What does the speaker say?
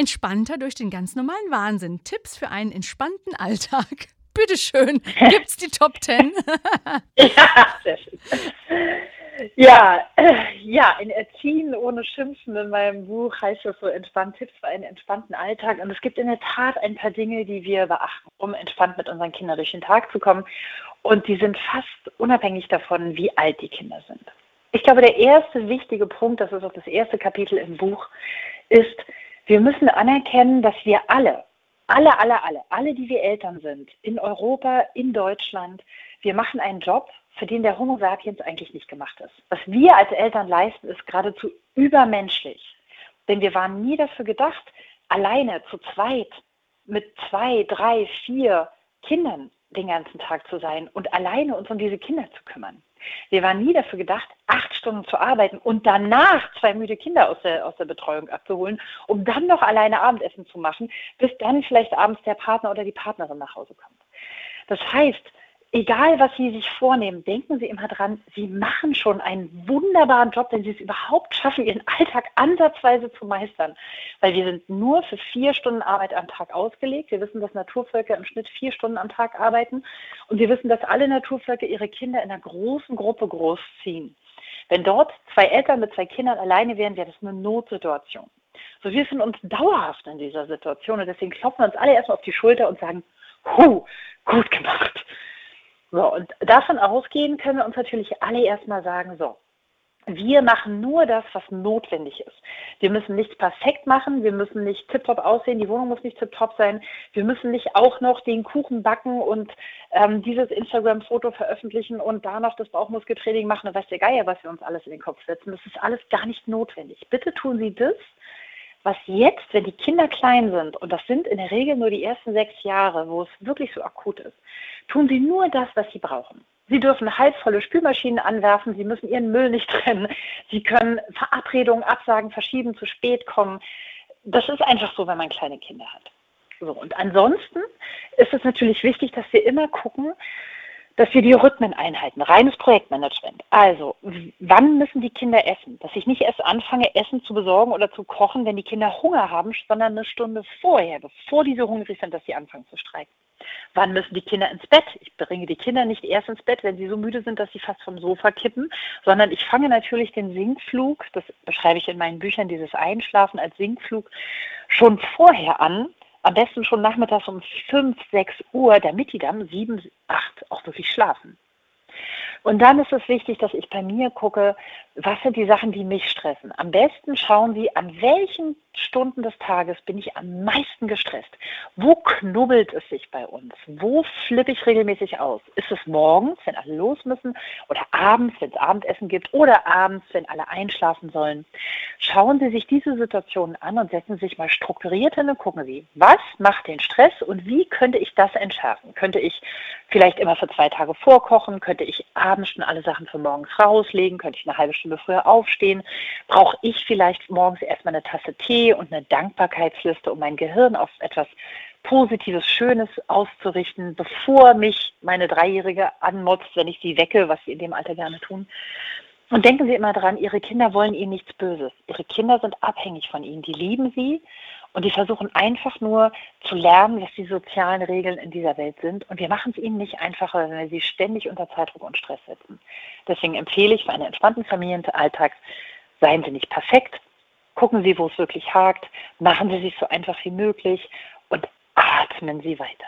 Entspannter durch den ganz normalen Wahnsinn. Tipps für einen entspannten Alltag. Bitteschön, gibt's die Top Ten? ja, sehr schön. Ja, äh, ja, in Erziehen ohne Schimpfen in meinem Buch heißt es so entspannt Tipps für einen entspannten Alltag. Und es gibt in der Tat ein paar Dinge, die wir beachten, um entspannt mit unseren Kindern durch den Tag zu kommen. Und die sind fast unabhängig davon, wie alt die Kinder sind. Ich glaube, der erste wichtige Punkt, das ist auch das erste Kapitel im Buch, ist, wir müssen anerkennen, dass wir alle, alle, alle, alle, alle, die wir Eltern sind, in Europa, in Deutschland, wir machen einen Job, für den der Homo sapiens eigentlich nicht gemacht ist. Was wir als Eltern leisten, ist geradezu übermenschlich. Denn wir waren nie dafür gedacht, alleine zu zweit mit zwei, drei, vier Kindern den ganzen Tag zu sein und alleine uns um diese Kinder zu kümmern. Wir waren nie dafür gedacht, acht Stunden zu arbeiten und danach zwei müde Kinder aus der, aus der Betreuung abzuholen, um dann noch alleine Abendessen zu machen, bis dann vielleicht abends der Partner oder die Partnerin nach Hause kommt. Das heißt, egal was Sie sich vornehmen, denken Sie immer dran, Sie machen schon einen wunderbaren Job, wenn Sie es überhaupt schaffen, Ihren Alltag ansatzweise zu meistern. Weil wir sind nur für vier Stunden Arbeit am Tag ausgelegt. Wir wissen, dass Naturvölker im Schnitt vier Stunden am Tag arbeiten. Und wir wissen, dass alle Naturvölker ihre Kinder in einer großen Gruppe großziehen. Wenn dort zwei Eltern mit zwei Kindern alleine wären, wäre das eine Notsituation. So, wir sind uns dauerhaft in dieser Situation und deswegen klopfen wir uns alle erstmal auf die Schulter und sagen, Huh, gut gemacht. So, und davon ausgehen können wir uns natürlich alle erstmal sagen, so, wir machen nur das, was notwendig ist. Wir müssen nichts perfekt machen, wir müssen nicht tiptop aussehen, die Wohnung muss nicht tiptop sein, wir müssen nicht auch noch den Kuchen backen und ähm, dieses Instagram-Foto veröffentlichen und da noch das Bauchmuskeltraining machen und weiß der Geier, was wir uns alles in den Kopf setzen. Das ist alles gar nicht notwendig. Bitte tun Sie das, was jetzt, wenn die Kinder klein sind, und das sind in der Regel nur die ersten sechs Jahre, wo es wirklich so akut ist, tun sie nur das, was sie brauchen. Sie dürfen halbvolle Spülmaschinen anwerfen, sie müssen ihren Müll nicht trennen, sie können Verabredungen absagen, verschieben, zu spät kommen. Das ist einfach so, wenn man kleine Kinder hat. So, und ansonsten ist es natürlich wichtig, dass wir immer gucken, dass wir die Rhythmen einhalten. Reines Projektmanagement. Also, wann müssen die Kinder essen? Dass ich nicht erst anfange, Essen zu besorgen oder zu kochen, wenn die Kinder Hunger haben, sondern eine Stunde vorher, bevor die so hungrig sind, dass sie anfangen zu streiken. Wann müssen die Kinder ins Bett? Ich bringe die Kinder nicht erst ins Bett, wenn sie so müde sind, dass sie fast vom Sofa kippen, sondern ich fange natürlich den Sinkflug, das beschreibe ich in meinen Büchern, dieses Einschlafen als Sinkflug, schon vorher an, am besten schon nachmittags um 5, 6 Uhr, damit die dann 7, 8 auch wirklich schlafen. Und dann ist es wichtig, dass ich bei mir gucke, was sind die Sachen, die mich stressen. Am besten schauen Sie, an welchen Stunden des Tages bin ich am meisten gestresst. Wo knubbelt es sich bei uns? Wo flippe ich regelmäßig aus? Ist es morgens, wenn alle los müssen, oder abends, wenn es Abendessen gibt, oder abends, wenn alle einschlafen sollen? Schauen Sie sich diese Situationen an und setzen Sie sich mal strukturiert hin und gucken Sie, was macht den Stress und wie könnte ich das entschärfen? Könnte ich vielleicht immer für zwei Tage vorkochen? Könnte ich abends schon alle Sachen für morgens rauslegen? Könnte ich eine halbe Stunde früher aufstehen? Brauche ich vielleicht morgens erstmal eine Tasse Tee und eine Dankbarkeitsliste, um mein Gehirn auf etwas Positives, Schönes auszurichten, bevor mich meine Dreijährige anmotzt, wenn ich sie wecke, was sie in dem Alter gerne tun? Und denken Sie immer dran, Ihre Kinder wollen Ihnen nichts Böses. Ihre Kinder sind abhängig von Ihnen. Die lieben Sie und die versuchen einfach nur zu lernen, was die sozialen Regeln in dieser Welt sind. Und wir machen es ihnen nicht einfacher, wenn wir sie ständig unter Zeitdruck und Stress setzen. Deswegen empfehle ich für einen entspannten Familienalltag, seien Sie nicht perfekt, gucken Sie, wo es wirklich hakt, machen Sie sich so einfach wie möglich und atmen Sie weiter.